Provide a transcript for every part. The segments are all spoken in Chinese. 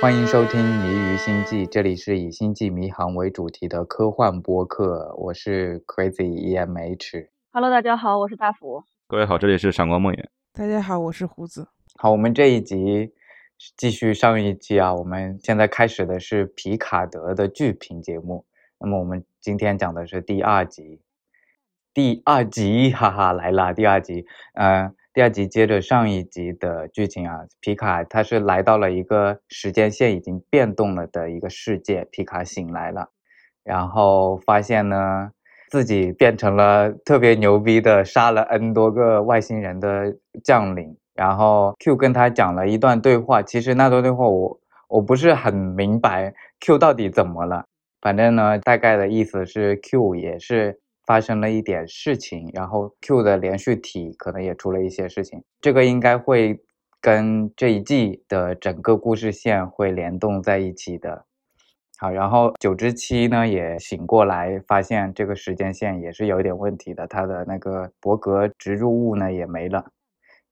欢迎收听《迷于星际》，这里是以星际迷航为主题的科幻播客，我是 Crazy EMH。Hello，大家好，我是大福。各位好，这里是闪光梦魇。大家好，我是胡子。好，我们这一集继续上一集啊，我们现在开始的是皮卡德的剧评节目。那么我们今天讲的是第二集，第二集，哈哈，来了，第二集，呃，第二集接着上一集的剧情啊，皮卡他是来到了一个时间线已经变动了的一个世界，皮卡醒来了，然后发现呢。自己变成了特别牛逼的，杀了 N 多个外星人的将领。然后 Q 跟他讲了一段对话，其实那段对话我我不是很明白 Q 到底怎么了。反正呢，大概的意思是 Q 也是发生了一点事情，然后 Q 的连续体可能也出了一些事情。这个应该会跟这一季的整个故事线会联动在一起的。好，然后九之七呢也醒过来，发现这个时间线也是有一点问题的，他的那个伯格植入物呢也没了，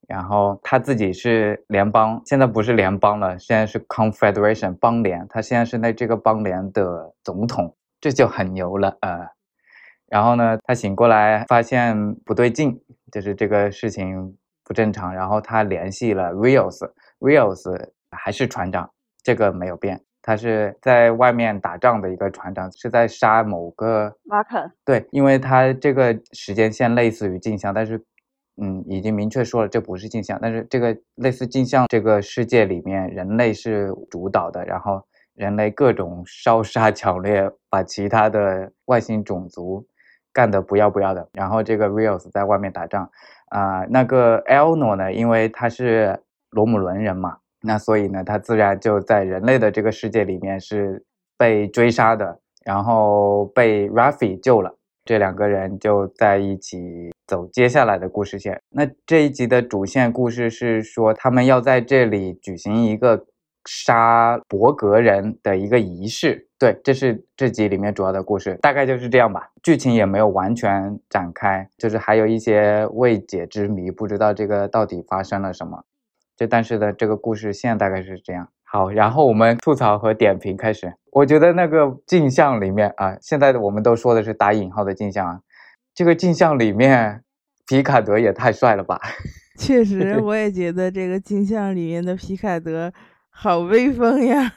然后他自己是联邦，现在不是联邦了，现在是 Confederation 邦联，他现在是那这个邦联的总统，这就很牛了，呃，然后呢，他醒过来发现不对劲，就是这个事情不正常，然后他联系了 Rios，Rios 还是船长，这个没有变。他是在外面打仗的一个船长，是在杀某个马肯。对，因为他这个时间线类似于镜像，但是，嗯，已经明确说了这不是镜像，但是这个类似镜像这个世界里面，人类是主导的，然后人类各种烧杀抢掠，把其他的外星种族干得不要不要的。然后这个 Rios 在外面打仗，啊、那个 Elno 呢，因为他是罗姆伦人嘛。那所以呢，他自然就在人类的这个世界里面是被追杀的，然后被 Raffi 救了，这两个人就在一起走接下来的故事线。那这一集的主线故事是说，他们要在这里举行一个杀伯格人的一个仪式。对，这是这集里面主要的故事，大概就是这样吧。剧情也没有完全展开，就是还有一些未解之谜，不知道这个到底发生了什么。这但是呢这个故事线大概是这样。好，然后我们吐槽和点评开始。我觉得那个镜像里面啊，现在我们都说的是打引号的镜像啊，这个镜像里面皮卡德也太帅了吧！确实，我也觉得这个镜像里面的皮卡德好威风呀，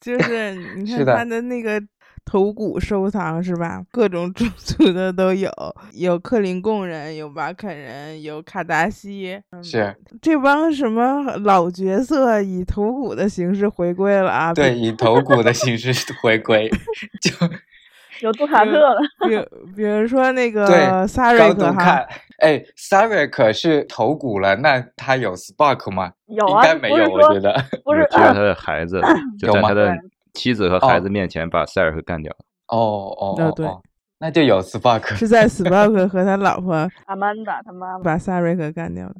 就是你看他的那个。头骨收藏是吧？各种 种族的都有，有克林贡人，有瓦肯人，有卡达西，是这帮什么老角色以头骨的形式回归了啊？对，以头骨的形式 回归，就有杜卡特了。比比如说那个萨瑞克哈，哎，萨瑞克是头骨了，那他有 Spark 吗？有啊，应该没有，我觉得不是只有他的孩子，就在他的。妻子和孩子面前把塞尔克干掉了。哦哦哦，对，那就有 Spark 是在 Spark 和他老婆阿曼达他妈妈把萨瑞克干掉了。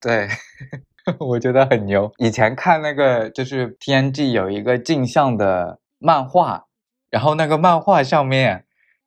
对，我觉得很牛。以前看那个就是 TNG 有一个镜像的漫画，然后那个漫画上面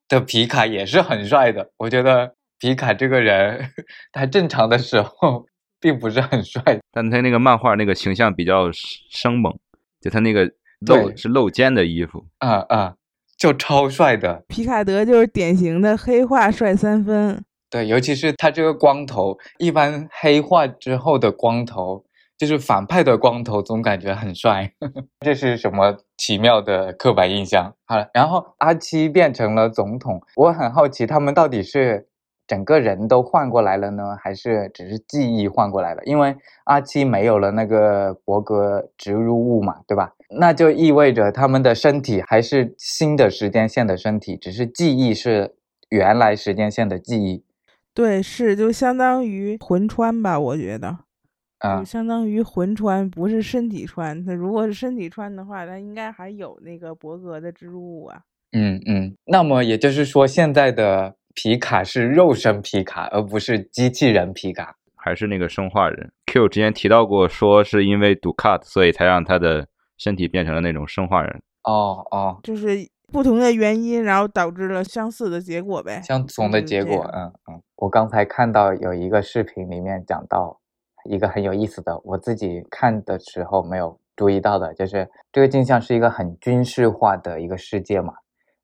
的皮卡也是很帅的。我觉得皮卡这个人，他正常的时候并不是很帅，但他那个漫画那个形象比较生猛，就他那个。露是露肩的衣服，啊啊，就超帅的。皮卡德就是典型的黑化帅三分，对，尤其是他这个光头，一般黑化之后的光头，就是反派的光头，总感觉很帅。这是什么奇妙的刻板印象？好了，然后阿七变成了总统，我很好奇，他们到底是整个人都换过来了呢，还是只是记忆换过来了？因为阿七没有了那个伯格植入物嘛，对吧？那就意味着他们的身体还是新的时间线的身体，只是记忆是原来时间线的记忆。对，是就相当于魂穿吧，我觉得，啊就，相当于魂穿，不是身体穿。它如果是身体穿的话，它应该还有那个伯格的植入物啊。嗯嗯。那么也就是说，现在的皮卡是肉身皮卡，而不是机器人皮卡。还是那个生化人。Q 之前提到过，说是因为毒 cut，，所以才让他的身体变成了那种生化人。哦哦，就是不同的原因，然后导致了相似的结果呗。相同的结果，嗯嗯。我刚才看到有一个视频里面讲到一个很有意思的，我自己看的时候没有注意到的，就是这个镜像是一个很军事化的一个世界嘛。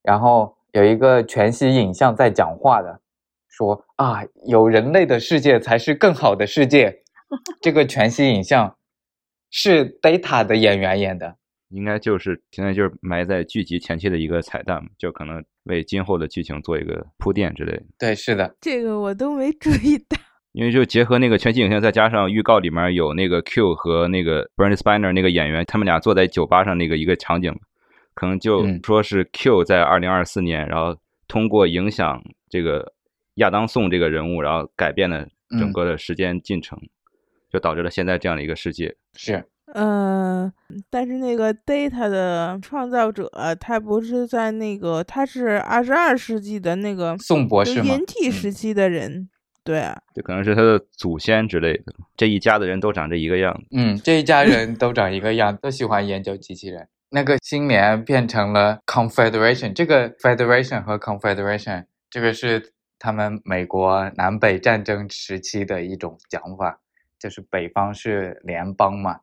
然后有一个全息影像在讲话的，说啊，有人类的世界才是更好的世界。这个全息影像是 Data 的演员演的，应该就是现在就是埋在剧集前期的一个彩蛋，就可能为今后的剧情做一个铺垫之类的。对，是的，这个我都没注意到。因为就结合那个全息影像，再加上预告里面有那个 Q 和那个 Brent Spiner 那个演员，他们俩坐在酒吧上那个一个场景，可能就说是 Q 在二零二四年，然后通过影响这个亚当宋这个人物，然后改变了整个的时间进程，就导致了现在这样的一个世界。是，嗯，但是那个 Data 的创造者，他不是在那个，他是二十二世纪的那个宋博士吗？银器时期的人。对啊，这可能是他的祖先之类的。这一家的人都长这一个样。嗯，这一家人都长一个样，都喜欢研究机器人。那个新年变成了 Confederation，这个 Federation 和 Confederation，这个是他们美国南北战争时期的一种讲法，就是北方是联邦嘛，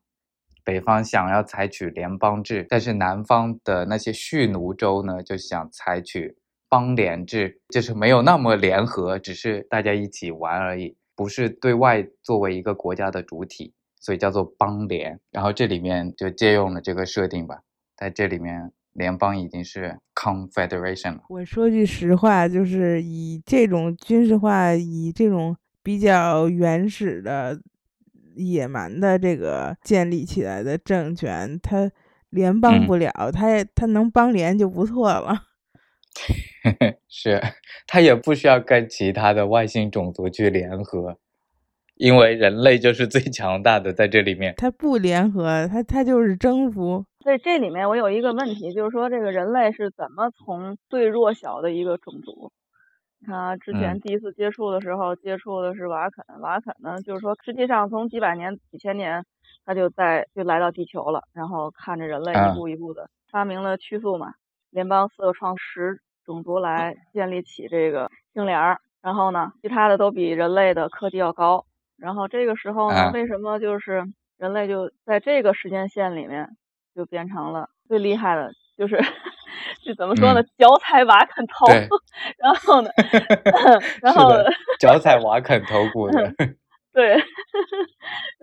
北方想要采取联邦制，但是南方的那些蓄奴州呢，就想采取。邦联制就是没有那么联合，只是大家一起玩而已，不是对外作为一个国家的主体，所以叫做邦联。然后这里面就借用了这个设定吧，在这里面联邦已经是 confederation 了。我说句实话，就是以这种军事化，以这种比较原始的、野蛮的这个建立起来的政权，它联邦不了，它它能邦联就不错了。是，它也不需要跟其他的外星种族去联合，因为人类就是最强大的在这里面。他不联合，他他就是征服。所以这里面我有一个问题，就是说这个人类是怎么从最弱小的一个种族？他之前第一次接触的时候，接触的是瓦肯。瓦肯呢，就是说实际上从几百年、几千年，他就在就来到地球了，然后看着人类一步一步的发明了曲速嘛。联邦四个创始种族来建立起这个星联儿，然后呢，其他的都比人类的科技要高。然后这个时候呢，为什么就是人类就在这个时间线里面就变成了最厉害的？就是 是怎么说呢？脚踩瓦肯头，然后呢，然后脚踩瓦肯头骨的，对，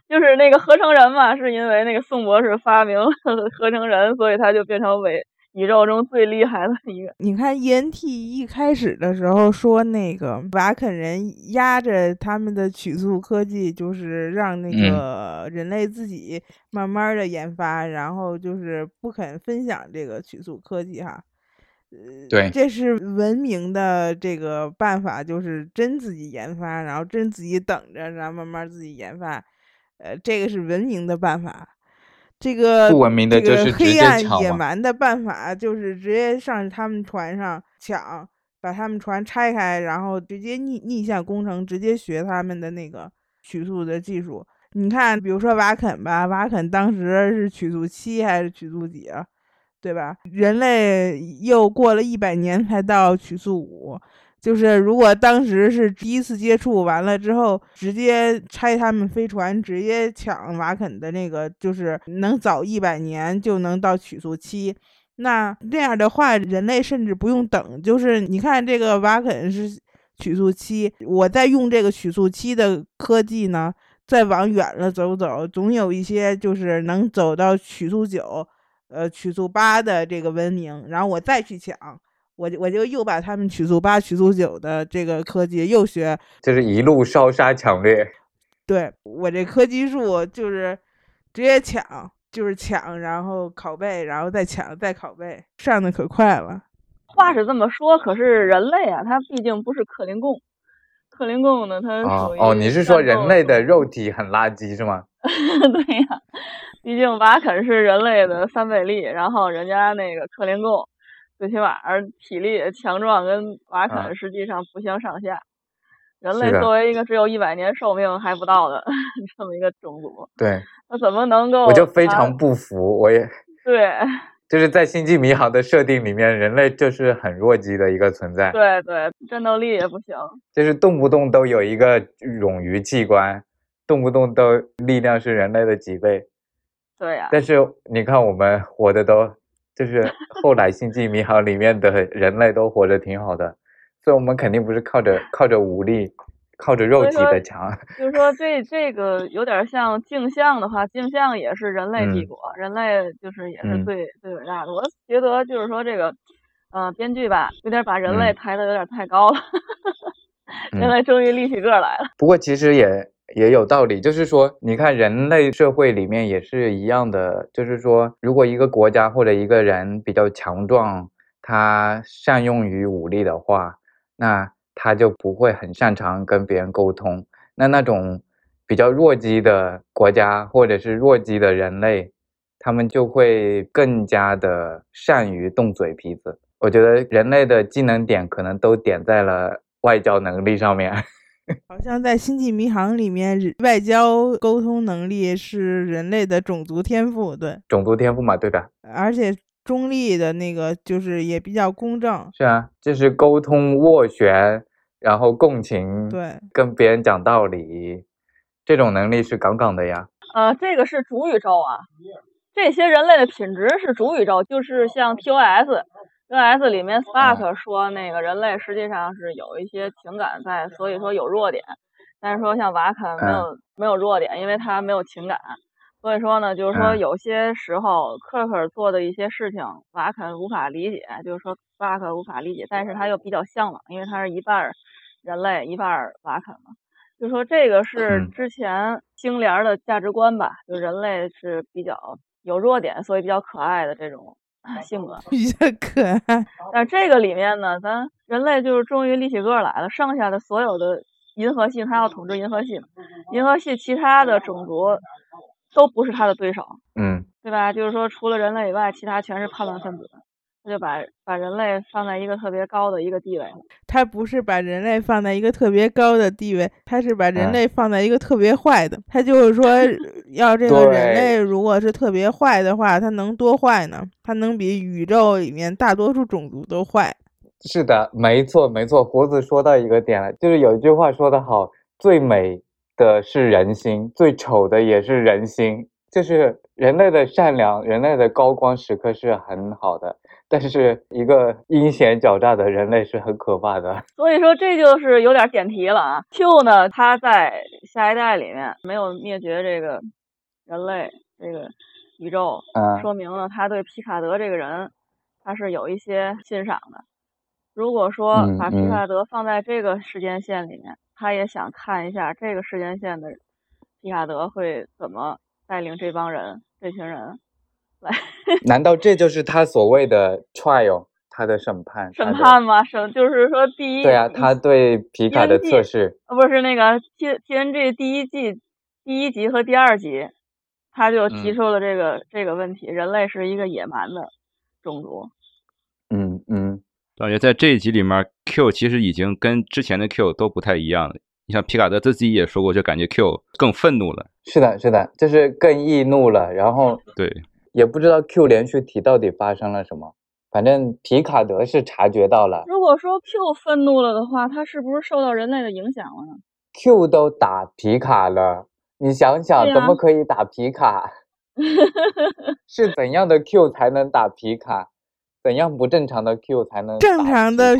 就是那个合成人嘛，是因为那个宋博士发明了合成人，所以他就变成伪。宇宙中最厉害的一个，你看 ENT 一开始的时候说那个瓦肯人压着他们的曲速科技，就是让那个人类自己慢慢的研发，然后就是不肯分享这个曲速科技哈。呃，对，这是文明的这个办法，就是真自己研发，然后真自己等着，然后慢慢自己研发，呃，这个是文明的办法。这个不文明的就是黑暗野蛮的办法，就是直接上他们船上抢，把他们船拆开，然后直接逆逆向工程，直接学他们的那个曲速的技术。你看，比如说瓦肯吧，瓦肯当时是曲速七还是曲速几啊？对吧？人类又过了一百年才到曲速五。就是如果当时是第一次接触完了之后，直接拆他们飞船，直接抢瓦肯的那个，就是能早一百年就能到曲速七。那这样的话，人类甚至不用等。就是你看这个瓦肯是曲速七，我在用这个曲速七的科技呢，再往远了走走，总有一些就是能走到曲速九，呃，曲速八的这个文明，然后我再去抢。我我就又把他们曲速八、曲速九的这个科技又学，就是一路烧杀抢掠。对我这科技树就是直接抢，就是抢，然后拷贝，然后再抢，再拷贝，上的可快了。话是这么说，可是人类啊，他毕竟不是克林贡。克林贡呢，它属于哦，你是说人类的肉体很垃圾是吗？对呀，毕竟瓦肯是人类的三倍力，然后人家那个克林贡。最起码体力强壮，跟瓦肯实际上不相上下。人类作为一个只有一百年寿命还不到的 这么一个种族，对，那怎么能够？我就非常不服，我也对，就是在星际迷航的设定里面，人类就是很弱鸡的一个存在。对对，战斗力也不行，就是动不动都有一个冗余器官，动不动都力量是人类的几倍。对呀。但是你看，我们活的都就是后来《星际迷航》里面的人类都活得挺好的，所以我们肯定不是靠着靠着武力。靠着肉体的强，就是说这这个有点像镜像的话，镜像也是人类帝国，人类就是也是最最伟大的。我觉得就是说这个，呃，编剧吧，有点把人类抬的有点太高了，人类终于立起个来了。不过其实也也有道理，就是说你看人类社会里面也是一样的，就是说如果一个国家或者一个人比较强壮，他善用于武力的话，那。他就不会很擅长跟别人沟通。那那种比较弱鸡的国家或者是弱鸡的人类，他们就会更加的善于动嘴皮子。我觉得人类的技能点可能都点在了外交能力上面。好像在《星际迷航》里面，外交沟通能力是人类的种族天赋。对，种族天赋嘛，对的。而且中立的那个就是也比较公正。是啊，就是沟通斡旋。然后共情，对，跟别人讲道理，这种能力是杠杠的呀。呃，这个是主宇宙啊，这些人类的品质是主宇宙，就是像 TOS，TOS 里面 Spark 说那个人类实际上是有一些情感在，所以说有弱点。但是说像瓦肯没有没有弱点，因为他没有情感。所以说呢，就是说有些时候克克做的一些事情，瓦肯无法理解，就是说 Spark 无法理解，但是他又比较向往，因为他是一半。人类一半瓦肯嘛，就说这个是之前星联的价值观吧，就人类是比较有弱点，所以比较可爱的这种性格，比较可爱。但这个里面呢，咱人类就是终于立起个来了，剩下的所有的银河系，他要统治银河系，银河系其他的种族都不是他的对手，嗯，对吧？就是说除了人类以外，其他全是叛乱分子。他就把把人类放在一个特别高的一个地位，他不是把人类放在一个特别高的地位，他是把人类放在一个特别坏的。他就是说，要这个人类如果是特别坏的话，他能多坏呢？他能比宇宙里面大多数种族都坏。是的，没错没错。胡子说到一个点了，就是有一句话说得好：最美的是人心，最丑的也是人心。就是人类的善良，人类的高光时刻是很好的。但是一个阴险狡诈的人类是很可怕的，所以说这就是有点点题了啊。Q 呢，他在下一代里面没有灭绝这个人类这个宇宙，说明了他对皮卡德这个人他是有一些欣赏的。如果说把皮卡德放在这个时间线里面，他也想看一下这个时间线的皮卡德会怎么带领这帮人，这群人。难道这就是他所谓的 trial，他的审判？审判吗？审就是说第一。对啊，他对皮卡的测试。呃，不是那个 T T N G 第一季第一集和第二集，他就提出了这个这个问题：人类是一个野蛮的种族。嗯嗯，感觉在这一集里面，Q 其实已经跟之前的 Q 都不太一样了。你像皮卡德自己也说过，就感觉 Q 更愤怒了。是的，是的，就是更易怒了。然后对。也不知道 Q 连续体到底发生了什么，反正皮卡德是察觉到了。如果说 Q 愤怒了的话，他是不是受到人类的影响了呢？Q 都打皮卡了，你想想，怎么可以打皮卡？是怎样的 Q 才能打皮卡？怎样不正常的 Q 才能？正常的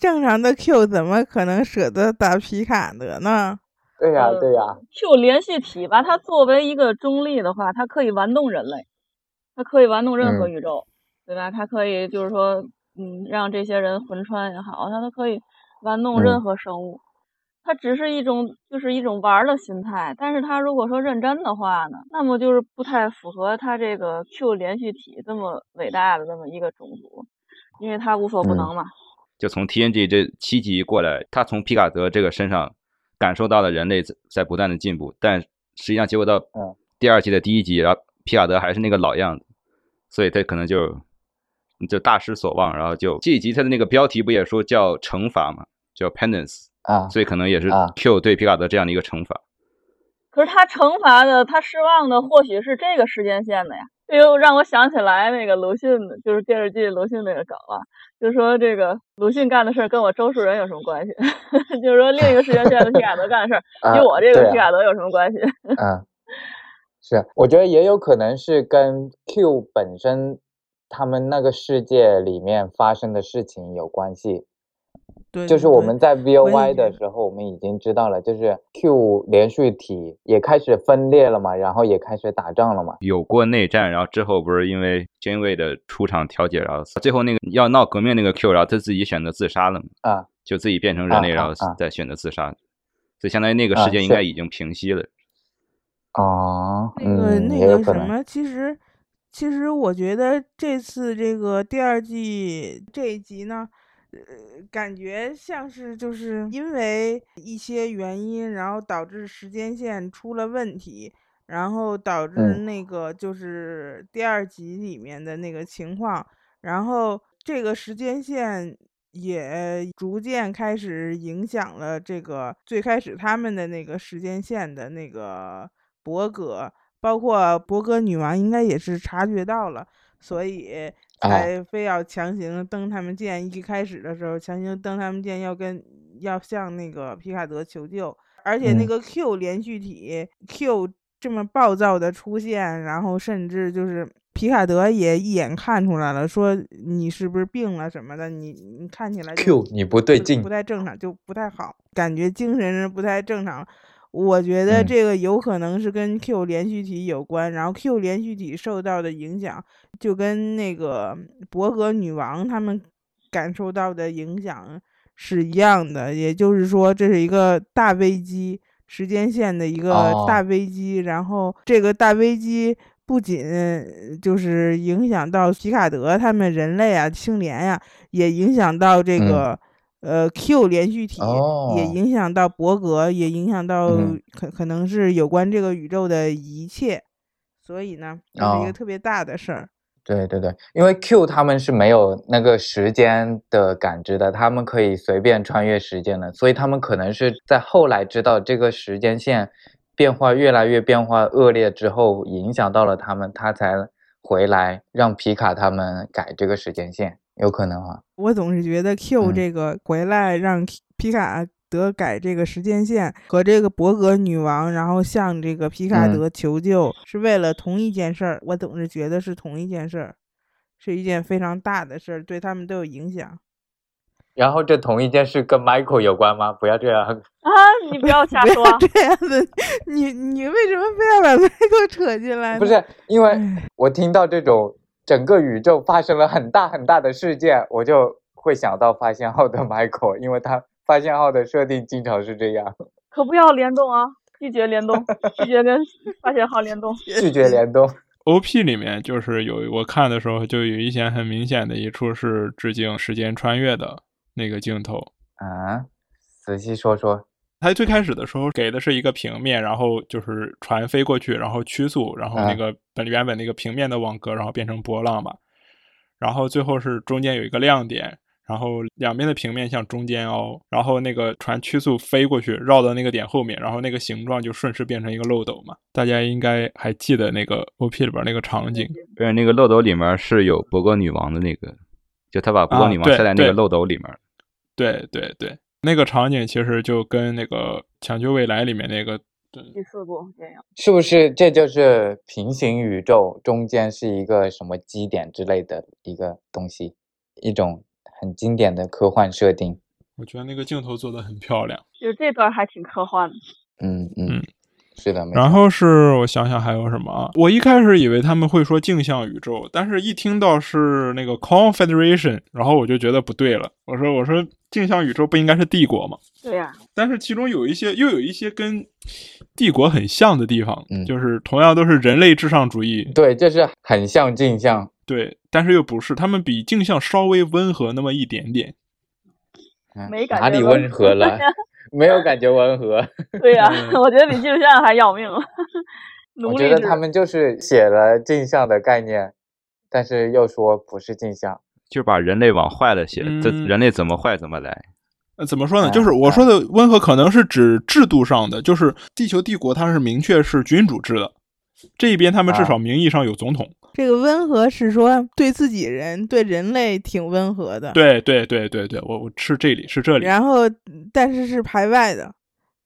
正常的 Q 怎么可能舍得打皮卡德呢？对呀对呀，Q 连续体吧，它作为一个中立的话，它可以玩弄人类。它可以玩弄任何宇宙，对吧？它可以就是说，嗯，让这些人魂穿也好，它都可以玩弄任何生物。它只是一种，就是一种玩的心态。但是它如果说认真的话呢，那么就是不太符合它这个 Q 连续体这么伟大的这么一个种族，因为它无所不能嘛。就从 TNG 这七集过来，他从皮卡德这个身上感受到了人类在不断的进步，但实际上结果到第二季的第一集，然后皮卡德还是那个老样子。所以他可能就就大失所望，然后就这一集他的那个标题不也说叫惩罚嘛，叫 penance 啊，所以可能也是 Q 对皮卡德这样的一个惩罚。可是他惩罚的，他失望的或许是这个时间线的呀。这又让我想起来那个鲁迅，就是电视剧鲁迅那个梗了，就说这个鲁迅干的事儿跟我周树人有什么关系？就是说另一个时间线的皮卡德干的事儿与我这个皮卡德有什么关系？嗯。是，我觉得也有可能是跟 Q 本身他们那个世界里面发生的事情有关系。对，就是我们在 V O Y 的时候，我们已经知道了，就是 Q 连续体也开始分裂了嘛，然后也开始打仗了嘛，有过内战，然后之后不是因为 Janeway 的出场调解，然后最后那个要闹革命那个 Q，然后他自己选择自杀了嘛，啊，就自己变成人类，然后再选择自杀，所以相当于那个事件应该已经平息了。哦，那个那个什么，其实其实我觉得这次这个第二季这一集呢。呃，感觉像是就是因为一些原因，然后导致时间线出了问题，然后导致那个就是第二集里面的那个情况，然后这个时间线也逐渐开始影响了这个最开始他们的那个时间线的那个伯格，包括伯格女王应该也是察觉到了，所以。才非要强行登他们舰，一开始的时候强行登他们舰，要跟要向那个皮卡德求救，而且那个 Q 连续体 Q 这么暴躁的出现，然后甚至就是皮卡德也一眼看出来了，说你是不是病了什么的，你你看起来 Q 你不对劲，不太正常，就不太好，感觉精神是不太正常。我觉得这个有可能是跟 Q 连续体有关，然后 Q 连续体受到的影响，就跟那个伯格女王他们感受到的影响是一样的。也就是说，这是一个大危机，时间线的一个大危机。然后这个大危机不仅就是影响到皮卡德他们人类啊，青莲呀，也影响到这个。呃，Q 连续体也影响到伯格，也影响到可可能是有关这个宇宙的一切，所以呢，这是一个特别大的事儿。对对对，因为 Q 他们是没有那个时间的感知的，他们可以随便穿越时间的，所以他们可能是在后来知道这个时间线变化越来越变化恶劣之后，影响到了他们，他才回来让皮卡他们改这个时间线。有可能啊，我总是觉得 Q 这个回来让皮卡德改这个时间线和这个伯格女王，然后向这个皮卡德求救，是为了同一件事儿。我总是觉得是同一件事儿，是一件非常大的事儿，对他们都有影响。然后这同一件事跟 Michael 有关吗？不要这样啊！你不要瞎 说这样的，你你为什么非要把 Michael 扯进来？不是，因为我听到这种。整个宇宙发生了很大很大的事件，我就会想到发现号的 Michael，因为他发现号的设定经常是这样。可不要联动啊！拒绝联动，拒绝跟发现号联动，拒绝联动。OP 里面就是有我看的时候，就有一些很明显的一处是致敬时间穿越的那个镜头啊，仔细说说。它最开始的时候给的是一个平面，然后就是船飞过去，然后曲速，然后那个本原本那个平面的网格，然后变成波浪嘛。然后最后是中间有一个亮点，然后两边的平面向中间凹，然后那个船曲速飞过去，绕到那个点后面，然后那个形状就顺势变成一个漏斗嘛。大家应该还记得那个 OP 里边那个场景，对那个漏斗里面是有博格女王的那个，就他把博格女王塞在那个漏斗里面。对对对。那个场景其实就跟那个《抢救未来》里面那个第四部电影，是不是这就是平行宇宙中间是一个什么基点之类的一个东西，一种很经典的科幻设定。我觉得那个镜头做的很漂亮，就这段还挺科幻的。嗯嗯。是的，然后是我想想还有什么？我一开始以为他们会说镜像宇宙，但是一听到是那个 Confederation，然后我就觉得不对了。我说我说镜像宇宙不应该是帝国吗？对呀。但是其中有一些又有一些跟帝国很像的地方，就是同样都是人类至上主义。对，这是很像镜像。对，但是又不是，他们比镜像稍微温和那么一点点。没感觉哪里温和了？没有感觉温和，对呀，我觉得比镜像还要命。我觉得他们就是写了镜像的概念，但是又说不是镜像，就把人类往坏了写，这人类怎么坏怎么来。呃，怎么说呢？就是我说的温和，可能是指制度上的，就是地球帝国它是明确是君主制的，这一边他们至少名义上有总统。这个温和是说对自己人、对人类挺温和的。对对对对对，我我是这里是这里。然后，但是是排外的。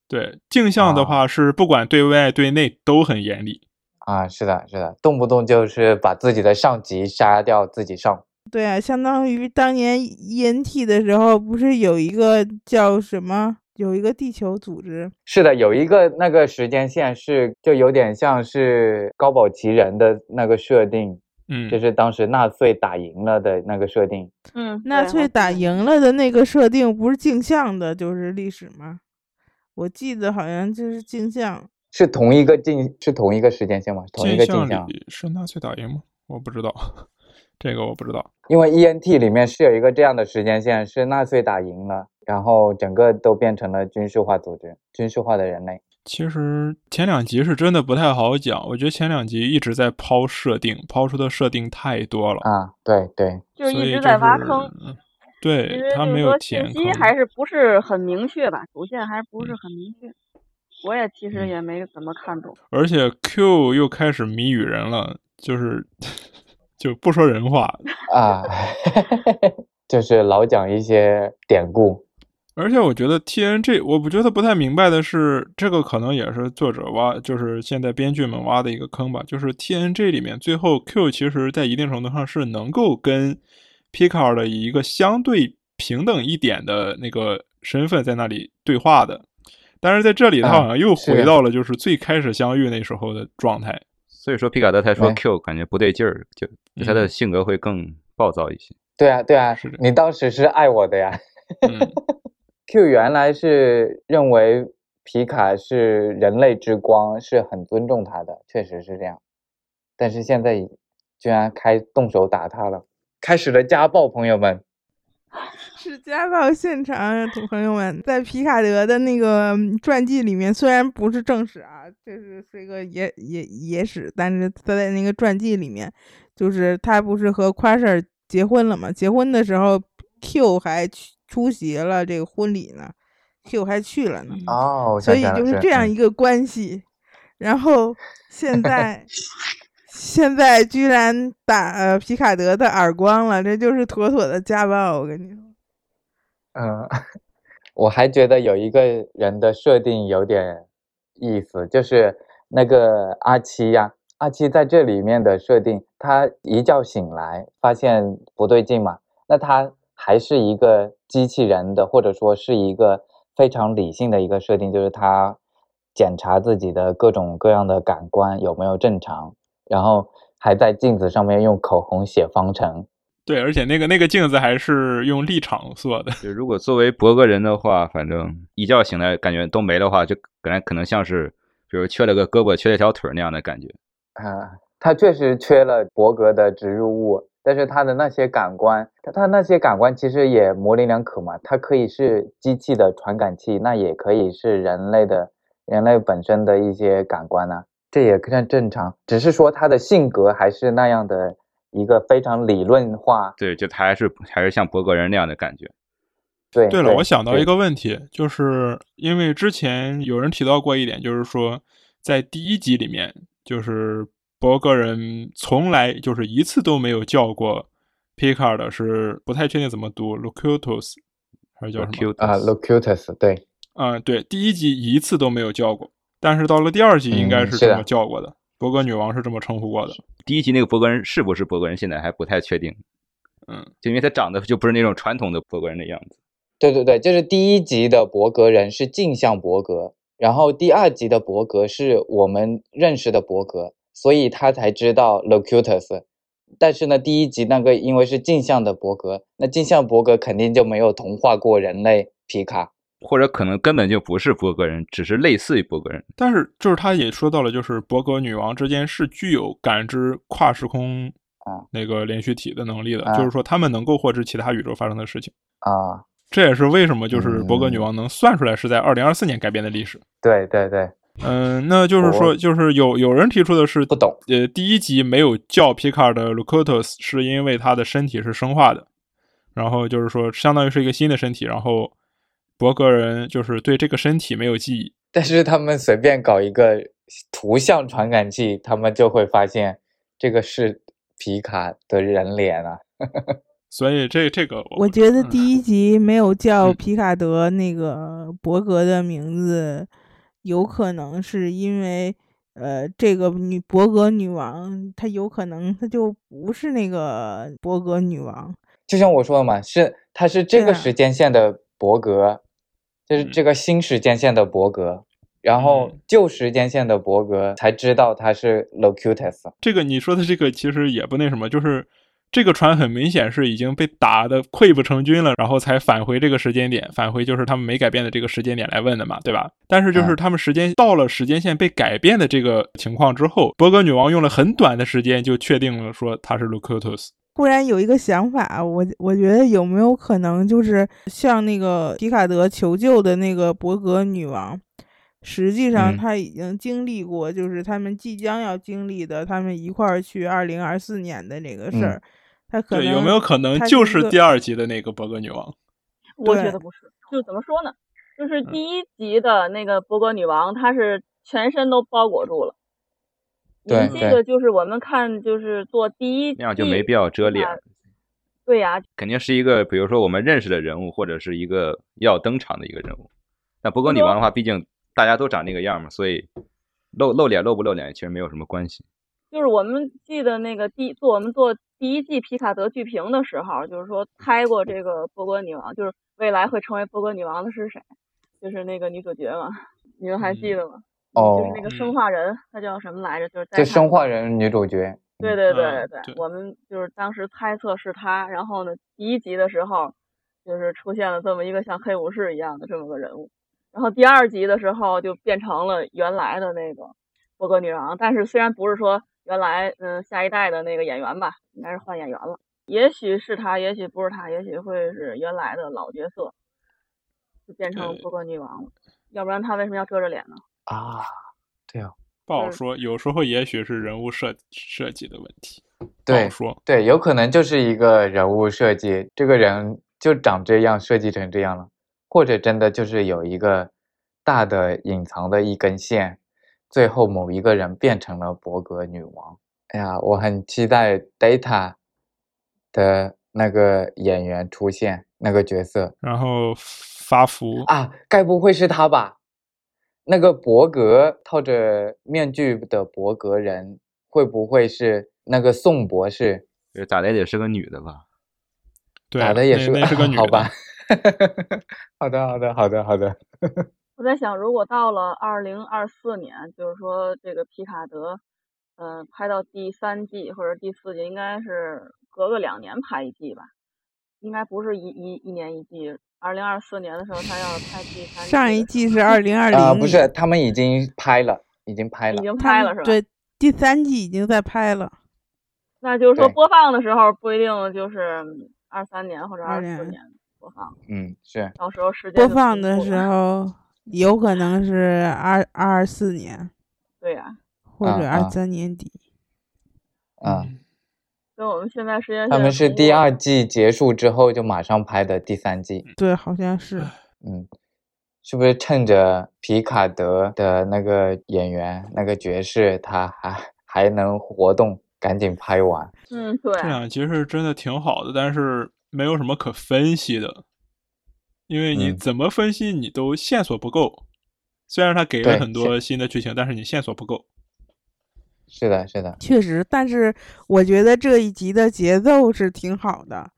对镜像的话是不管对外对内都很严厉。啊，是的，是的，动不动就是把自己的上级杀掉，自己上。对啊，相当于当年 ENT 的时候，不是有一个叫什么，有一个地球组织。是的，有一个那个时间线是，就有点像是高保奇人的那个设定，嗯，就是当时纳粹打赢了的那个设定。嗯，纳粹打赢了的那个设定不是镜像的，就是历史吗？我记得好像就是镜像。是同一个镜，是同一个时间线吗？同一个镜像是纳粹打赢吗？我不知道，这个我不知道。因为 E N T 里面是有一个这样的时间线，是纳粹打赢了，然后整个都变成了军事化组织，军事化的人类。其实前两集是真的不太好讲，我觉得前两集一直在抛设定，抛出的设定太多了啊！对对，就一直在挖坑。对他没有信息还是不是很明确吧？主线还不是很明确。我也其实也没怎么看懂，而且 Q 又开始谜语人了，就是就不说人话 啊，就是老讲一些典故。而且我觉得 TNG，我不觉得不太明白的是，这个可能也是作者挖，就是现在编剧们挖的一个坑吧。就是 TNG 里面最后 Q 其实在一定程度上是能够跟 Picard 以一个相对平等一点的那个身份在那里对话的。但是在这里，他好像又回到了就是最开始相遇那时候的状态。所以说，皮卡德才说 Q 感觉不对劲儿，就他的性格会更暴躁一些。对啊，对啊，你当时是爱我的呀。Q 原来是认为皮卡是人类之光，是很尊重他的，确实是这样。但是现在居然开动手打他了，开始了家暴，朋友们。是家暴现场，朋友们，在皮卡德的那个传记里面，虽然不是正史啊，这是是一个野野野史，但是他在那个传记里面，就是他不是和夸尔结婚了嘛？结婚的时候，Q 还出席了这个婚礼呢，Q 还去了呢。哦，所以就是这样一个关系。然后现在 现在居然打呃皮卡德的耳光了，这就是妥妥的家暴，我跟你说。嗯，我还觉得有一个人的设定有点意思，就是那个阿七呀，阿七在这里面的设定，他一觉醒来发现不对劲嘛，那他还是一个机器人的，或者说是一个非常理性的一个设定，就是他检查自己的各种各样的感官有没有正常，然后还在镜子上面用口红写方程。对，而且那个那个镜子还是用立场做的。就如果作为博格人的话，反正一觉醒来感觉都没的话，就感觉可能像是，比如缺了个胳膊、缺了条腿那样的感觉。啊，他确实缺了博格的植入物，但是他的那些感官，他他那些感官其实也模棱两可嘛。它可以是机器的传感器，那也可以是人类的人类本身的一些感官呢，这也算正常。只是说他的性格还是那样的。一个非常理论化，对，就他还是还是像博格人那样的感觉。对，对了，我想到一个问题，就是因为之前有人提到过一点，就是说在第一集里面，就是博格人从来就是一次都没有叫过 Picard，是不太确定怎么读 Locutus 还是叫什么啊？Locutus，对，嗯，对，第一集一次都没有叫过，但是到了第二集应该是这么叫过的。博格女王是这么称呼过的。第一集那个博格人是不是博格人，现在还不太确定。嗯，就因为他长得就不是那种传统的博格人的样子。对对对，就是第一集的博格人是镜像博格，然后第二集的博格是我们认识的博格，所以他才知道 Locutus。但是呢，第一集那个因为是镜像的博格，那镜像博格肯定就没有同化过人类皮卡。或者可能根本就不是博格人，只是类似于博格人。但是就是他也说到了，就是博格女王之间是具有感知跨时空啊那个连续体的能力的，就是说他们能够获知其他宇宙发生的事情啊。这也是为什么就是博格女王能算出来是在二零二四年改变的历史。对对对，嗯，那就是说，就是有有人提出的是不懂，呃，第一集没有叫皮卡的 Lucatus 是因为他的身体是生化的，然后就是说相当于是一个新的身体，然后。博格人就是对这个身体没有记忆，但是他们随便搞一个图像传感器，他们就会发现这个是皮卡的人脸啊。所以这这个，我觉得第一集没有叫皮卡德那个伯格的名字，有可能是因为呃，这个女伯格女王，她有可能她就不是那个伯格女王。就像我说的嘛，是她是这个时间线的伯格，就是这个新时间线的伯格，然后旧时间线的伯格才知道他是 Locutus。这个你说的这个其实也不那什么，就是。这个船很明显是已经被打的溃不成军了，然后才返回这个时间点，返回就是他们没改变的这个时间点来问的嘛，对吧？但是就是他们时间到了时间线被改变的这个情况之后，伯格女王用了很短的时间就确定了说他是 Locutus。忽然有一个想法，我我觉得有没有可能就是像那个皮卡德求救的那个伯格女王，实际上她已经经历过，就是他们即将要经历的，他们一块儿去二零二四年的那个事儿。对，有没有可能就是第二集的那个伯格女王？我觉得不是，就怎么说呢？就是第一集的那个伯格女王，她是全身都包裹住了。对这个就是我们看，就是做第一那样就没必要遮脸。对呀，肯定是一个，比如说我们认识的人物，或者是一个要登场的一个人物。那伯格女王的话，毕竟大家都长那个样嘛，所以露露脸露不露脸其实没有什么关系。就是我们记得那个第做我们做第一季皮卡德剧评的时候，就是说拍过这个波哥女王，就是未来会成为波哥女王的是谁？就是那个女主角嘛，你们还记得吗？哦，就是那个生化人，她叫什么来着？就是就生化人女主角。对对对对，我们就是当时猜测是他，然后呢，第一集的时候就是出现了这么一个像黑武士一样的这么个人物，然后第二集的时候就变成了原来的那个波哥女王，但是虽然不是说。原来，嗯，下一代的那个演员吧，应该是换演员了。也许是他，也许不是他，也许会是原来的老角色，就变成波哥女王了。要不然他为什么要遮着脸呢？啊，对啊，不好说。有时候也许是人物设设计的问题，不好说。对，有可能就是一个人物设计，这个人就长这样，设计成这样了，或者真的就是有一个大的隐藏的一根线。最后某一个人变成了伯格女王。哎呀，我很期待 Data 的那个演员出现，那个角色，然后发福啊，该不会是他吧？那个伯格套着面具的伯格人，会不会是那个宋博士？打的也是个女的吧？打的也是个女的，好吧？好的，好的，好的，好的。我在想，如果到了二零二四年，就是说这个皮卡德，嗯，拍到第三季或者第四季，应该是隔个两年拍一季吧？应该不是一一一年一季。二零二四年的时候，他要拍第三。上一季是二零二零。不是，他们已经拍了，已经拍了，已经拍了是吧？对，第三季已经在拍了。那就是说，播放的时候不一定就是二三年或者二四年播放。嗯，是。到时候时间播放的时候。有可能是二二四年，对呀，或者二三年底，啊，跟我们现在时间他们是第二季结束之后就马上拍的第三季，对，好像是，嗯，是不是趁着皮卡德的那个演员那个爵士他还还能活动，赶紧拍完？嗯，对，这样其实真的挺好的，但是没有什么可分析的。因为你怎么分析，你都线索不够。虽然他给了很多新的剧情，但是你线索不够。是的，是的，确实。但是我觉得这一集的节奏是挺好的，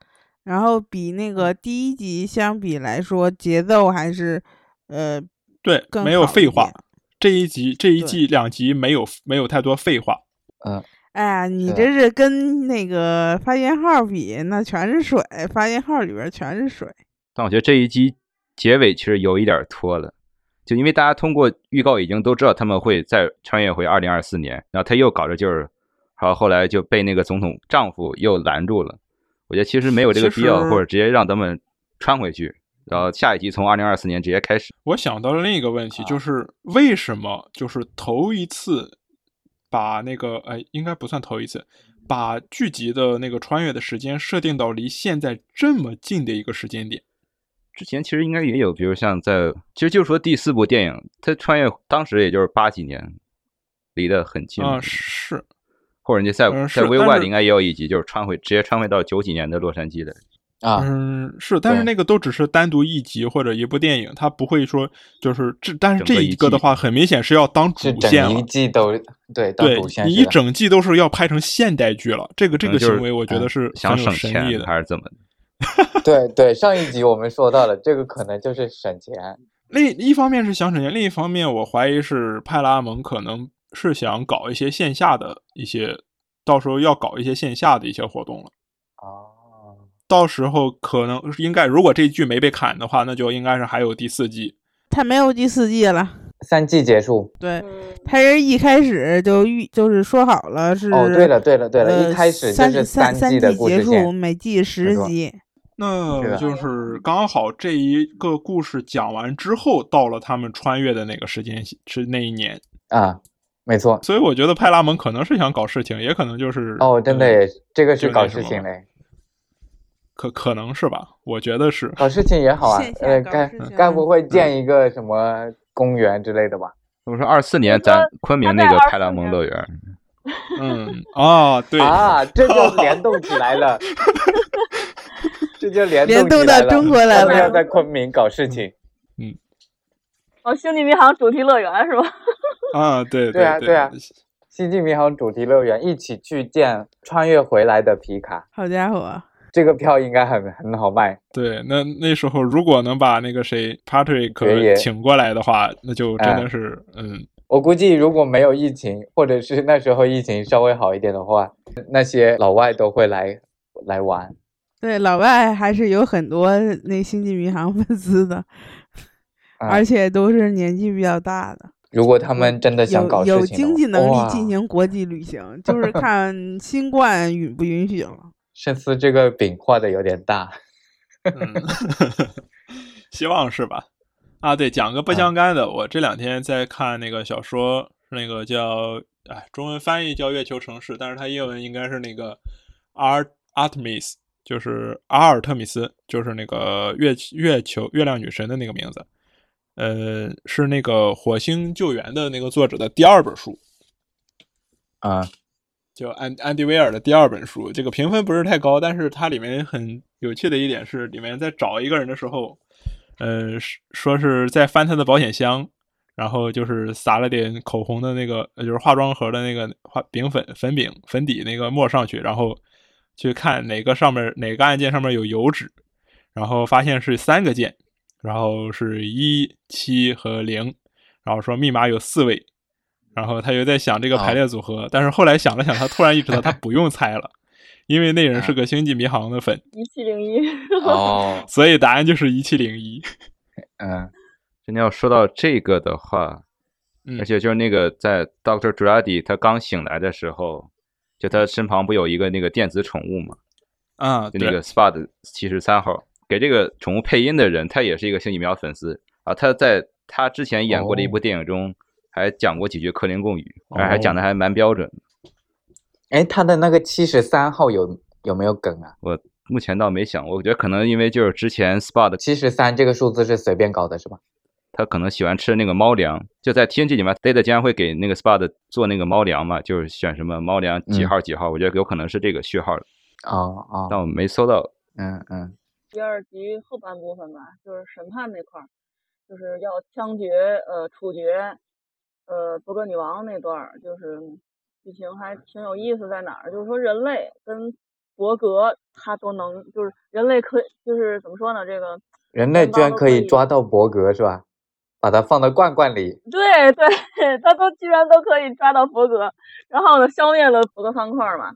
然后比那个第一集相比来说，节奏还是呃，对，没有废话。这一集这一季两集没有没有太多废话。嗯。哎呀，你这是跟那个发言号比，那全是水。发言号里边全是水。但我觉得这一集结尾其实有一点拖了，就因为大家通过预告已经都知道他们会再穿越回二零二四年，然后他又搞着劲儿，然后后来就被那个总统丈夫又拦住了。我觉得其实没有这个必要，或者直接让他们穿回去，然后下一集从二零二四年直接开始。我想到了另一个问题，就是为什么就是头一次把那个哎，应该不算头一次，把剧集的那个穿越的时间设定到离现在这么近的一个时间点。之前其实应该也有，比如像在，其实就是说第四部电影，它穿越当时也就是八几年，离得很近啊，是，或者你在在 V 外应该也有一集，就是穿回直接穿回到九几年的洛杉矶的。啊，嗯，是，但是那个都只是单独一集或者一部电影，它不会说就是这，但是这一个的话，很明显是要当主线了。一季都对，对，你一整季都是要拍成现代剧了。这个这个行为，我觉得是想省钱还是怎么的？对对，上一集我们说到了，这个可能就是省钱。另一方面是想省钱，另一方面我怀疑是派拉蒙可能是想搞一些线下的一些，到时候要搞一些线下的一些活动了。哦。到时候可能应该，如果这剧没被砍的话，那就应该是还有第四季。他没有第四季了，三季结束。对，他是一开始就预就是说好了是。哦，对了，对了，对了，一开始就是三三季的结束，每季十集。那就是刚好这一个故事讲完之后，到了他们穿越的那个时间是那一年啊，没错。所以我觉得派拉蒙可能是想搞事情，也可能就是哦，真的，这个是搞事情嘞。可可能是吧？我觉得是搞事情也好啊。呃，该该不会建一个什么公园之类的吧？我说二四年咱昆明那个派拉蒙乐园。嗯哦，对啊，这就 联动起来了。这就联联动到中国来了。要在昆明搞事情。嗯。哦，星际迷航主题乐园是吧？啊，对对啊对啊！星际迷航主题乐园，一起去见穿越回来的皮卡。好家伙！这个票应该很很好卖。对，那那时候如果能把那个谁 Patrick 请过来的话，那就真的是嗯。我估计如果没有疫情，或者是那时候疫情稍微好一点的话，那些老外都会来来玩。对，老外还是有很多那星际迷航 粉丝的，而且都是年纪比较大的。如果他们真的想搞有经济能力进行国际旅行，就是 看新冠允不允许了。深思这个饼画的有点大，希望是吧？啊，对，讲个不相干的，我这两天在看那个小说，那个叫哎，中文翻译叫《月球城市》，但是它英文应该是那个 Art Artemis，就是阿尔特米斯，就是那个月月球月亮女神的那个名字。呃，是那个火星救援的那个作者的第二本书啊。叫安安迪威尔的第二本书，这个评分不是太高，但是它里面很有趣的一点是，里面在找一个人的时候，呃，说是在翻他的保险箱，然后就是撒了点口红的那个，就是化妆盒的那个化饼粉粉饼粉底那个沫上去，然后去看哪个上面哪个按键上面有油脂，然后发现是三个键，然后是一七和零，然后说密码有四位。然后他又在想这个排列组合，但是后来想了想，他突然意识到他不用猜了，因为那人是个星际迷航的粉，一七零一 哦，所以答案就是一七零一。嗯，真的要说到这个的话，而且就是那个在 Doctor Drady 他刚醒来的时候，就他身旁不有一个那个电子宠物嘛？啊，就那个 Spot 七十三号给这个宠物配音的人，他也是一个星际迷航粉丝啊，他在他之前演过的一部电影中。还讲过几句克林贡语，还讲的还蛮标准。哎，他的那个七十三号有有没有梗啊？我目前倒没想，我觉得可能因为就是之前 SPA 七十三这个数字是随便搞的，是吧？他可能喜欢吃那个猫粮，就在 TNG 里面，Data 经常会给那个 SPA 做那个猫粮嘛，就是选什么猫粮几号几号，我觉得有可能是这个序号的。哦哦，但我没搜到。嗯嗯。第二集后半部分吧，就是审判那块儿，就是要枪决呃处决。呃，伯格女王那段儿就是剧情还挺有意思，在哪儿？就是说人类跟伯格他都能，就是人类可以，就是怎么说呢？这个人类居然可以抓到伯格是吧？把它放到罐罐里。对对，他都居然都可以抓到伯格，然后呢，消灭了伯格方块嘛。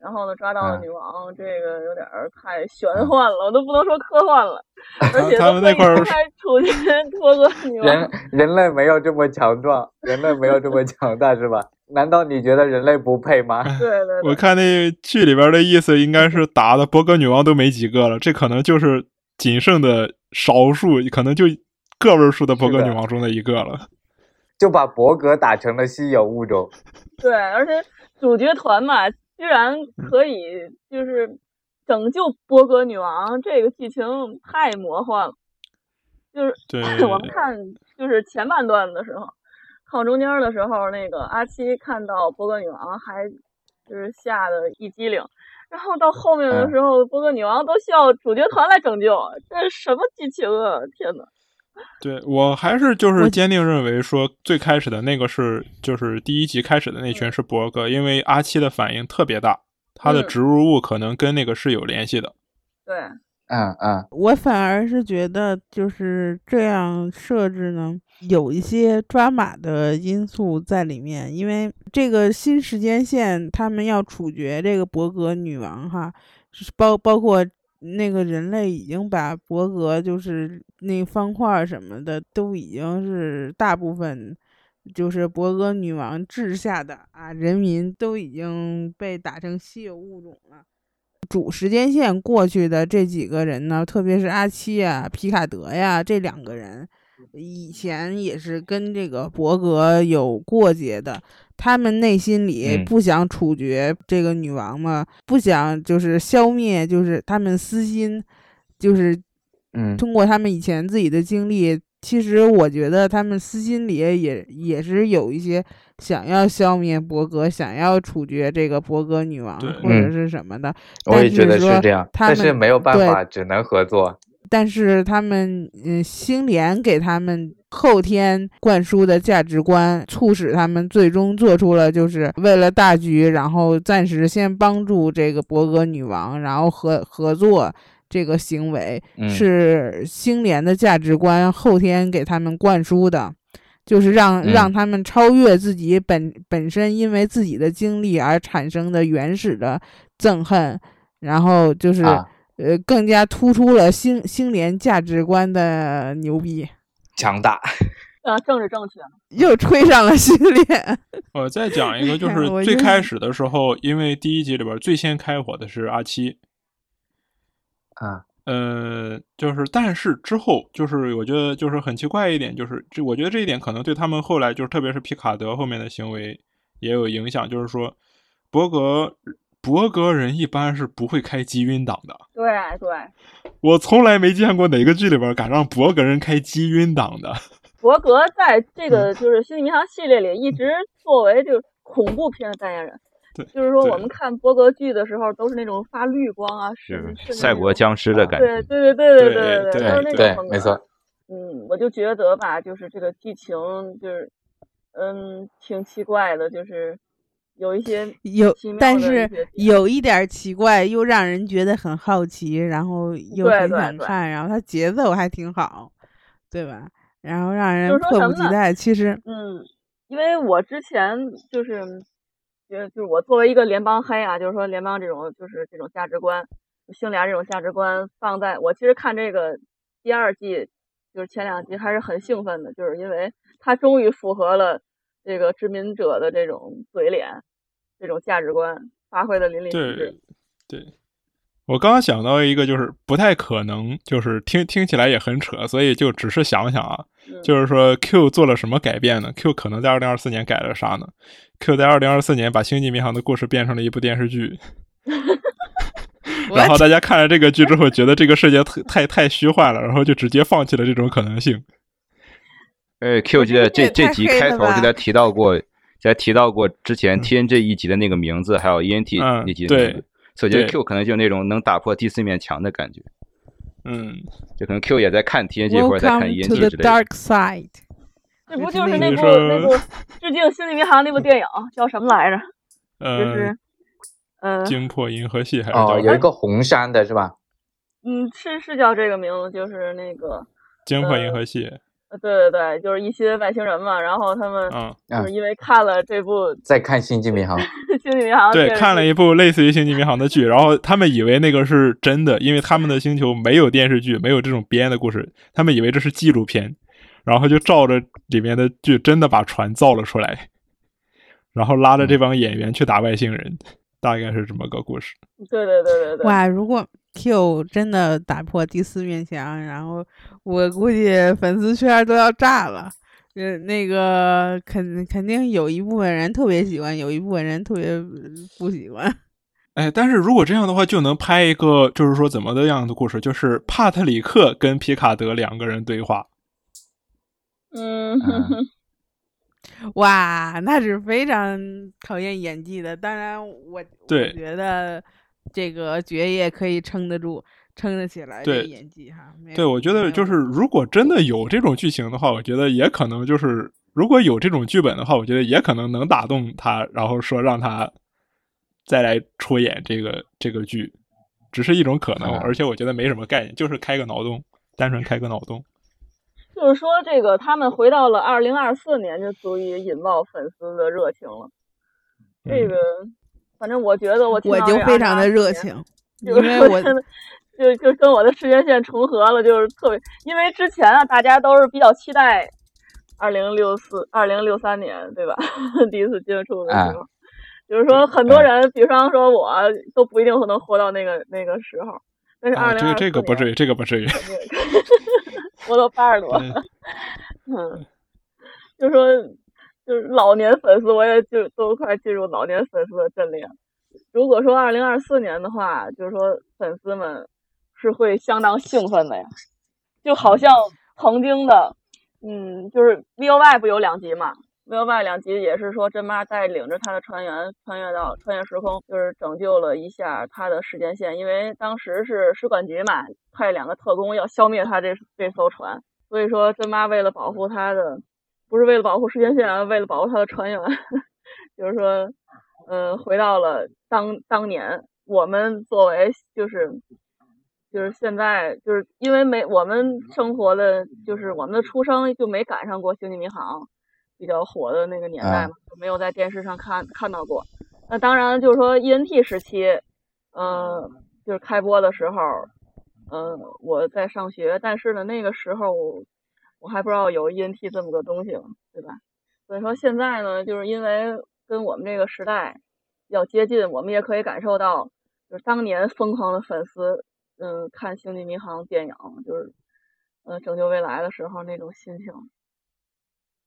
然后呢，抓到了女王，这个有点太玄幻了，我都不能说科幻了。而且他们那块儿还处决托格女王。人人类没有这么强壮，人类没有这么强大，是吧？难道你觉得人类不配吗？对对。我看那剧里边的意思，应该是打的伯格女王都没几个了，这可能就是仅剩的少数，可能就个位数的伯格女王中的一个了。就把伯格打成了稀有物种。对，而且主角团嘛。居然可以就是拯救博格女王，这个剧情太魔幻了。就是 我们看就是前半段的时候，靠中间的时候，那个阿七看到波格女王还就是吓得一激灵，然后到后面的时候，波哥女王都需要主角团来拯救，这是什么剧情啊！天呐。对我还是就是坚定认为说，最开始的那个是就是第一集开始的那群是博格，因为阿七的反应特别大，他的植入物可能跟那个是有联系的。对。嗯嗯，我反而是觉得就是这样设置呢，有一些抓马的因素在里面。因为这个新时间线，他们要处决这个伯格女王哈，包包括那个人类已经把伯格就是那方块什么的都已经是大部分就是伯格女王治下的啊，人民都已经被打成稀有物种了。主时间线过去的这几个人呢，特别是阿七呀、皮卡德呀这两个人，以前也是跟这个伯格有过节的。他们内心里不想处决这个女王嘛，不想就是消灭，就是他们私心，就是嗯，通过他们以前自己的经历。其实我觉得他们私心里也也是有一些想要消灭伯格、想要处决这个伯格女王或者是什么的。我也觉得是这样，但是没有办法，只能合作。但是他们嗯，星联给他们后天灌输的价值观，促使他们最终做出了就是为了大局，然后暂时先帮助这个伯格女王，然后合合作。这个行为是星联的价值观，后天给他们灌输的，就是让让他们超越自己本本身因为自己的经历而产生的原始的憎恨，然后就是呃更加突出了星星联价值观的牛逼。强大。呃，政治正确。又吹上了星联。我再讲一个，就是最开始的时候，因为第一集里边最先开火的是阿七。啊，呃，就是，但是之后，就是我觉得，就是很奇怪一点，就是这，我觉得这一点可能对他们后来，就是特别是皮卡德后面的行为也有影响。就是说，伯格，伯格人一般是不会开机晕档的。对对，我从来没见过哪个剧里边敢让伯格人开机晕档的。伯格在这个就是《星际迷航》系列里一直作为就是恐怖片的代言人。对，就是说我们看波格剧的时候，都是那种发绿光啊，是赛博僵尸的感觉。对对对对对对，都是那种风格。没错。嗯，我就觉得吧，就是这个剧情就是，嗯，挺奇怪的，就是有一些 有，但是有一点奇怪，又让人觉得很好奇，然后又很想看，然后它节奏还挺好，对吧？然后让人迫不及待。其实，嗯，因为我之前就是。就就是我作为一个联邦黑啊，就是说联邦这种就是这种价值观，星联这种价值观放在我其实看这个第二季，就是前两集还是很兴奋的，就是因为它终于符合了这个殖民者的这种嘴脸，这种价值观发挥的淋漓尽致。对。我刚刚想到一个，就是不太可能，就是听听起来也很扯，所以就只是想想啊，就是说 Q 做了什么改变呢？Q 可能在二零二四年改了啥呢？Q 在二零二四年把《星际迷航》的故事变成了一部电视剧，然后大家看了这个剧之后，觉得这个世界太太太虚幻了，然后就直接放弃了这种可能性。哎，Q 记得这这集开头给他提到过，在提到过之前 TNG 一集的那个名字，还有 ENT 那集的名字。所以我觉得 Q 可能就那种能打破第四面墙的感觉，嗯，就可能 Q 也在看 TNG 或者在看 ENT 之类的。Dark Side，这不就是那部那部 致敬《星际迷航》那部电影叫什么来着？就是嗯，惊破银河系还是哦，有一个红山的是吧？嗯，是是叫这个名字，就是那个惊破银河系。对对对，就是一些外星人嘛，然后他们就是因为看了这部，在看《星际迷航》，《星际迷航》对，看了一部类似于《星际迷航》的剧，然后他们以为那个是真的，因为他们的星球没有电视剧，没有这种编的故事，他们以为这是纪录片，然后就照着里面的剧真的把船造了出来，然后拉着这帮演员去打外星人，大概是这么个故事。对对对对对。哇，如果。Q 真的打破第四面墙，然后我估计粉丝圈都要炸了。呃，那个肯肯定有一部分人特别喜欢，有一部分人特别不喜欢。哎，但是如果这样的话，就能拍一个就是说怎么的样的故事，就是帕特里克跟皮卡德两个人对话。嗯，哇，那是非常考验演技的。当然，我我觉得。这个爵爷可以撑得住、撑得起来的演技哈。对，我觉得就是如果真的有这种剧情的话，我觉得也可能就是如果有这种剧本的话，我觉得也可能能打动他，然后说让他再来出演这个这个剧，只是一种可能，而且我觉得没什么概念，就是开个脑洞，单纯开个脑洞。就是说，这个他们回到了二零二四年，就足以引爆粉丝的热情了。这个。反正我觉得我我就非常的热情，因为我就就跟我的时间线重合了，就是特别。因为之前啊，大家都是比较期待二零六四、二零六三年，对吧？第一次接触的时候，就是说很多人，比方说我都不一定能活到那个那个时候。但是二零这这个不至于，这个不至于。活到八十多，嗯，就说。就是老年粉丝，我也就都快进入老年粉丝的阵列。如果说二零二四年的话，就是说粉丝们是会相当兴奋的呀，就好像曾经的，嗯，就是 V O Y 不有两集嘛？V O Y 两集也是说真妈带领着她的船员穿越到穿越时空，就是拯救了一下她的时间线，因为当时是使馆局嘛，派两个特工要消灭他这这艘船，所以说真妈为了保护他的。不是为了保护时间线，为了保护他的船员，就是说，嗯，回到了当当年，我们作为就是就是现在就是因为没我们生活的就是我们的出生就没赶上过《星际迷航》比较火的那个年代嘛，没有在电视上看看到过。那当然就是说 ENT 时期，嗯，就是开播的时候，嗯，我在上学，但是呢，那个时候。我还不知道有 ENT 这么个东西呢，对吧？所以说现在呢，就是因为跟我们这个时代要接近，我们也可以感受到，就是当年疯狂的粉丝，嗯，看《星际迷航》电影，就是嗯拯救未来的时候那种心情。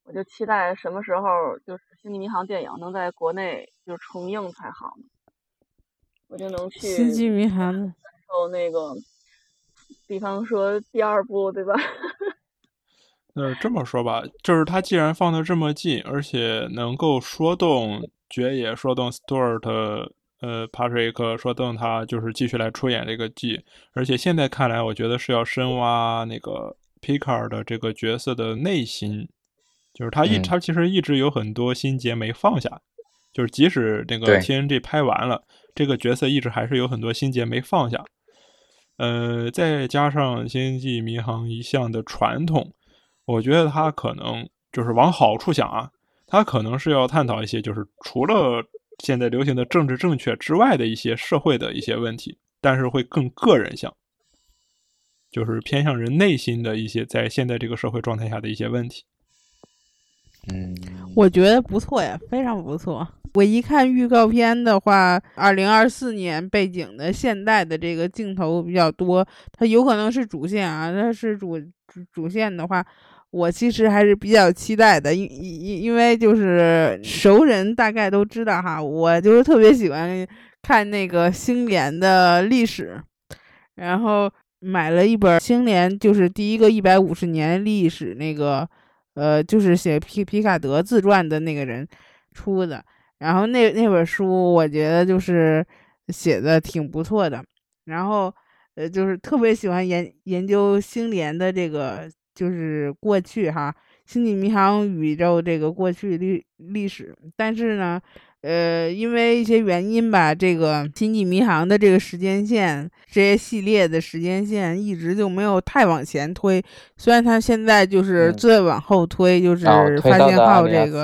我就期待什么时候就是《星际迷航》电影能在国内就是重映才好呢？我就能去《星际迷航》感受那个，比方说第二部，对吧？呃，这么说吧，就是他既然放的这么近，而且能够说动爵爷，说动 Stuart，呃，帕瑞克，说动他，就是继续来出演这个剧。而且现在看来，我觉得是要深挖那个皮卡尔的这个角色的内心，就是他一他其实一直有很多心结没放下，就是即使那个 TNG 拍完了，这个角色一直还是有很多心结没放下。呃，再加上星际迷航一向的传统。我觉得他可能就是往好处想啊，他可能是要探讨一些，就是除了现在流行的政治正确之外的一些社会的一些问题，但是会更个人向，就是偏向人内心的一些在现在这个社会状态下的一些问题。嗯，我觉得不错呀，非常不错。我一看预告片的话，二零二四年背景的现代的这个镜头比较多，它有可能是主线啊，它是主主主线的话。我其实还是比较期待的，因因因为就是熟人大概都知道哈，我就是特别喜欢看那个星联的历史，然后买了一本星联，就是第一个一百五十年历史那个，呃，就是写皮皮卡德自传的那个人出的，然后那那本书我觉得就是写的挺不错的，然后呃，就是特别喜欢研研究星联的这个。就是过去哈，星际迷航宇宙这个过去历历史，但是呢，呃，因为一些原因吧，这个星际迷航的这个时间线，这些系列的时间线一直就没有太往前推。虽然它现在就是最往后推，就是发现号这个，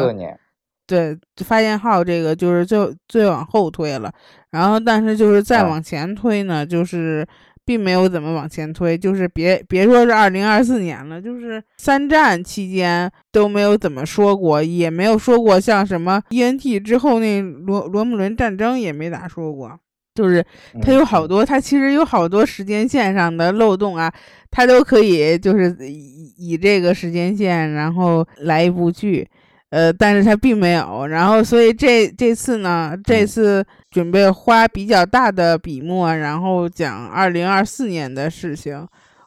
对，发现号这个就是最最往后推了。然后，但是就是再往前推呢，就是。并没有怎么往前推，就是别别说是二零二四年了，就是三战期间都没有怎么说过，也没有说过像什么 E N T 之后那罗罗姆伦战争也没咋说过，就是它有好多，它其实有好多时间线上的漏洞啊，它都可以就是以以这个时间线然后来一部剧。呃，但是他并没有，然后所以这这次呢，这次准备花比较大的笔墨，然后讲二零二四年的事情。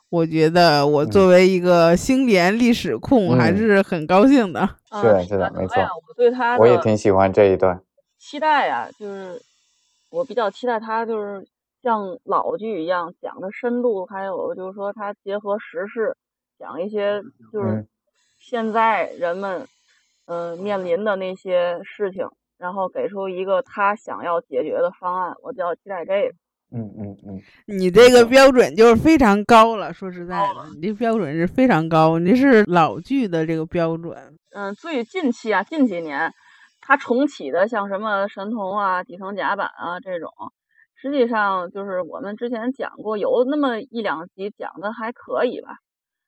我觉得我作为一个星联历史控，还是很高兴的。是的，是的，没错。我对他，我也挺喜欢这一段。期待呀，就是我比较期待他，就是像老剧一样讲的深度，还有就是说他结合时事，讲一些就是现在人们嗯面临的那些事情，然后给出一个他想要解决的方案。我比较期待这个。嗯嗯嗯，你这个标准就是非常高了。说实在的，你这标准是非常高，你是老剧的这个标准。嗯，最近期啊，近几年他重启的像什么神童啊、底层甲板啊这种，实际上就是我们之前讲过，有那么一两集讲的还可以吧，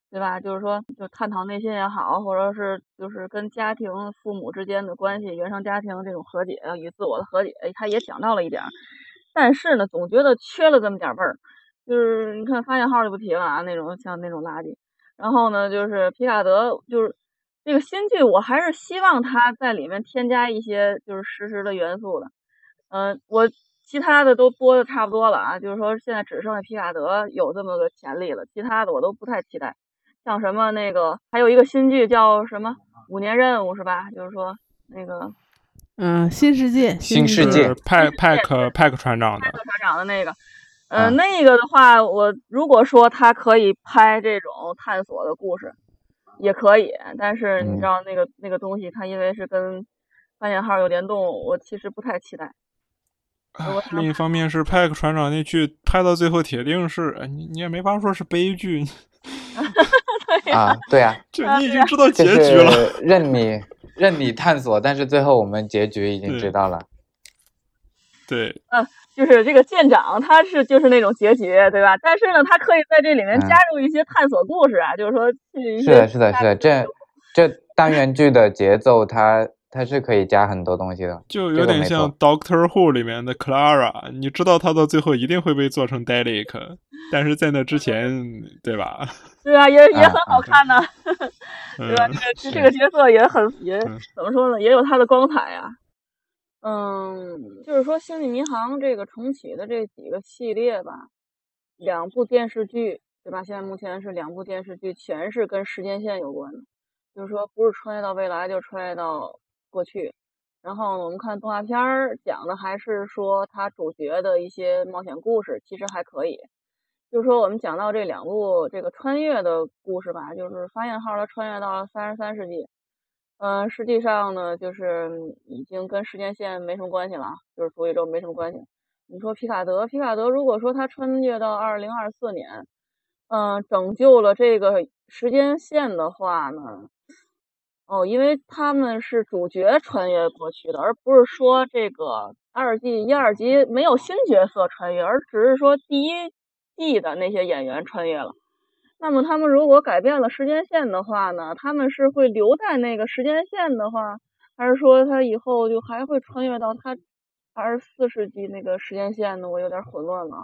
对吧？就是说，就探讨内心也好，或者是就是跟家庭、父母之间的关系、原生家庭这种和解与自我的和解，他也想到了一点。但是呢，总觉得缺了这么点味儿，就是你看发现号就不提了啊，那种像那种垃圾。然后呢，就是皮卡德，就是这个新剧，我还是希望他在里面添加一些就是实时的元素的。嗯，我其他的都播的差不多了啊，就是说现在只剩下皮卡德有这么个潜力了，其他的我都不太期待。像什么那个，还有一个新剧叫什么《五年任务》是吧？就是说那个。嗯，新世界，新世界，派派克派克船长的，派克船长的那个，嗯，那个的话，我如果说他可以拍这种探索的故事，也可以，但是你知道那个那个东西，它因为是跟发现号有联动，我其实不太期待。另一方面是派克船长那剧拍到最后，铁定是你你也没法说是悲剧。啊，对 啊，就你已经知道结局了，任你。任你探索，但是最后我们结局已经知道了。对，嗯，就是这个舰长，他是就是那种结局，对吧？但是呢，他可以在这里面加入一些探索故事啊，就是说，是的，是的，是的，这这单元剧的节奏，它它是可以加很多东西的，就有点像 Doctor Who 里面的 Clara，你知道他到最后一定会被做成 Dalek，但是在那之前，对吧？对啊，也也很好看呢，对吧？这个这个角色也很也怎么说呢？也有他的光彩呀。嗯，就是说《星际迷航》这个重启的这几个系列吧，两部电视剧，对吧？现在目前是两部电视剧，全是跟时间线有关的，就是说不是穿越到未来，就穿越到过去。然后我们看动画片儿讲的还是说他主角的一些冒险故事，其实还可以。就是说，我们讲到这两部这个穿越的故事吧，就是发现号它穿越到了三十三世纪，嗯，实际上呢，就是已经跟时间线没什么关系了，就是主宇宙没什么关系。你说皮卡德，皮卡德如果说他穿越到二零二四年，嗯，拯救了这个时间线的话呢，哦，因为他们是主角穿越过去的，而不是说这个二季一二集没有新角色穿越，而只是说第一。季的那些演员穿越了，那么他们如果改变了时间线的话呢？他们是会留在那个时间线的话，还是说他以后就还会穿越到他二十四世纪那个时间线呢？我有点混乱了。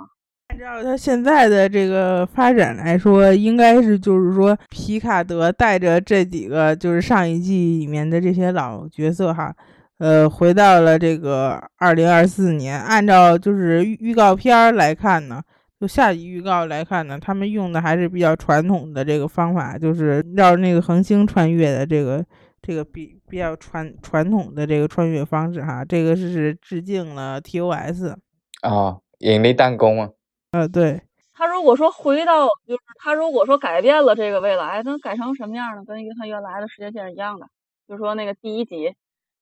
按照他现在的这个发展来说，应该是就是说皮卡德带着这几个就是上一季里面的这些老角色哈，呃，回到了这个二零二四年。按照就是预告片来看呢。就下集预告来看呢，他们用的还是比较传统的这个方法，就是绕那个恒星穿越的这个这个比比较传传统的这个穿越方式哈。这个是致敬了 TOS 啊，引力弹弓啊。呃，对。他如果说回到，就是他如果说改变了这个未来，能改成什么样呢？跟他原来的时间线是一样的。就是说那个第一集，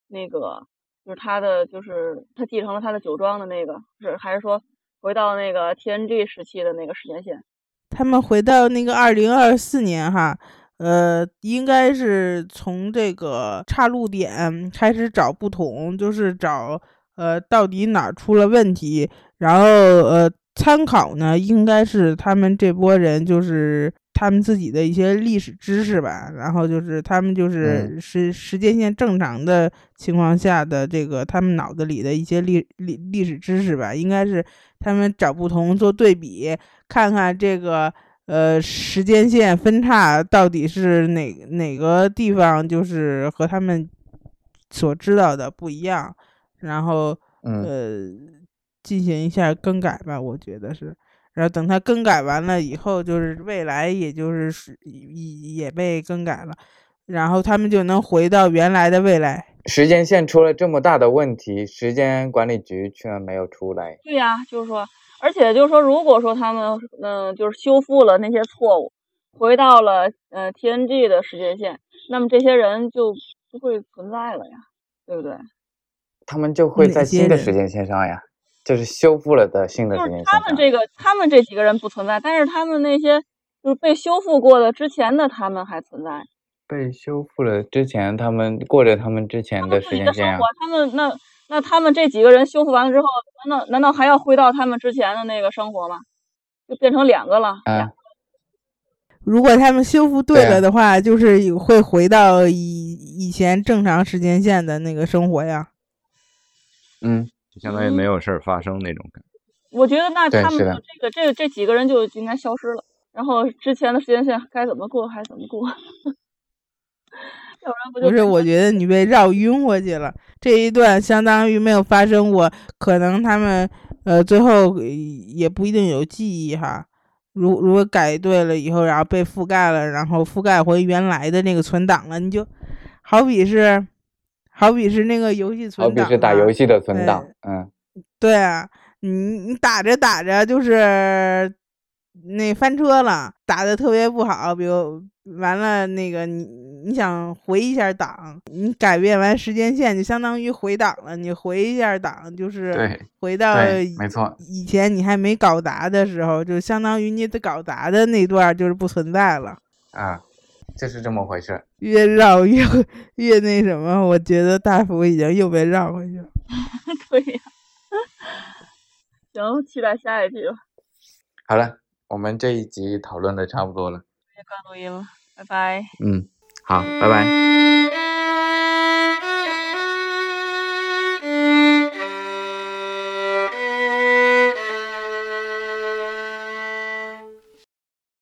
那个就是他的，就是他继承了他的酒庄的那个，是还是说？回到那个 TNG 时期的那个时间线，他们回到那个二零二四年哈，呃，应该是从这个岔路点开始找不同，就是找呃到底哪出了问题，然后呃参考呢，应该是他们这波人就是。他们自己的一些历史知识吧，然后就是他们就是时时间线正常的情况下的这个他们脑子里的一些历历历史知识吧，应该是他们找不同做对比，看看这个呃时间线分叉到底是哪哪个地方就是和他们所知道的不一样，然后呃进行一下更改吧，我觉得是。然后等它更改完了以后，就是未来，也就是是也也被更改了，然后他们就能回到原来的未来。时间线出了这么大的问题，时间管理局居然没有出来。对呀，就是说，而且就是说，如果说他们嗯就是修复了那些错误，回到了呃 TNG 的时间线，那么这些人就不会存在了呀，对不对？他们就会在新的时间线上呀，就是修复了的新的时间线。他们这个，他们这几个人不存在，但是他们那些就是被修复过的之前的他们还存在。被修复了之前，他们过着他们之前的时间线啊。他们那那他们这几个人修复完了之后，难道难道还要回到他们之前的那个生活吗？就变成两个了。嗯。如果他们修复对了的话，就是会回到以以前正常时间线的那个生活呀。嗯，就相当于没有事儿发生那种感觉。我觉得那他们这个这个这几个人就应该消失了，然后之前的时间线该怎么过还怎么过。不是，我觉得你被绕晕过去了。这一段相当于没有发生过，可能他们呃最后也不一定有记忆哈。如如果改对了以后，然后被覆盖了，然后覆盖回原来的那个存档了，你就好比是，好比是那个游戏存档，好比是打游戏的存档，嗯，对啊，你你打着打着就是那翻车了，打的特别不好，比如。完了，那个你你想回一下档，你改变完时间线就相当于回档了。你回一下档就是回到没错以前你还没搞砸的时候，就相当于你的搞砸的那段就是不存在了啊，就是这么回事。越绕越 越那什么，我觉得大福已经又被绕回去了。对呀，行，期待下一集吧。好了，我们这一集讨论的差不多了。关录音了，拜拜。嗯，好，拜拜。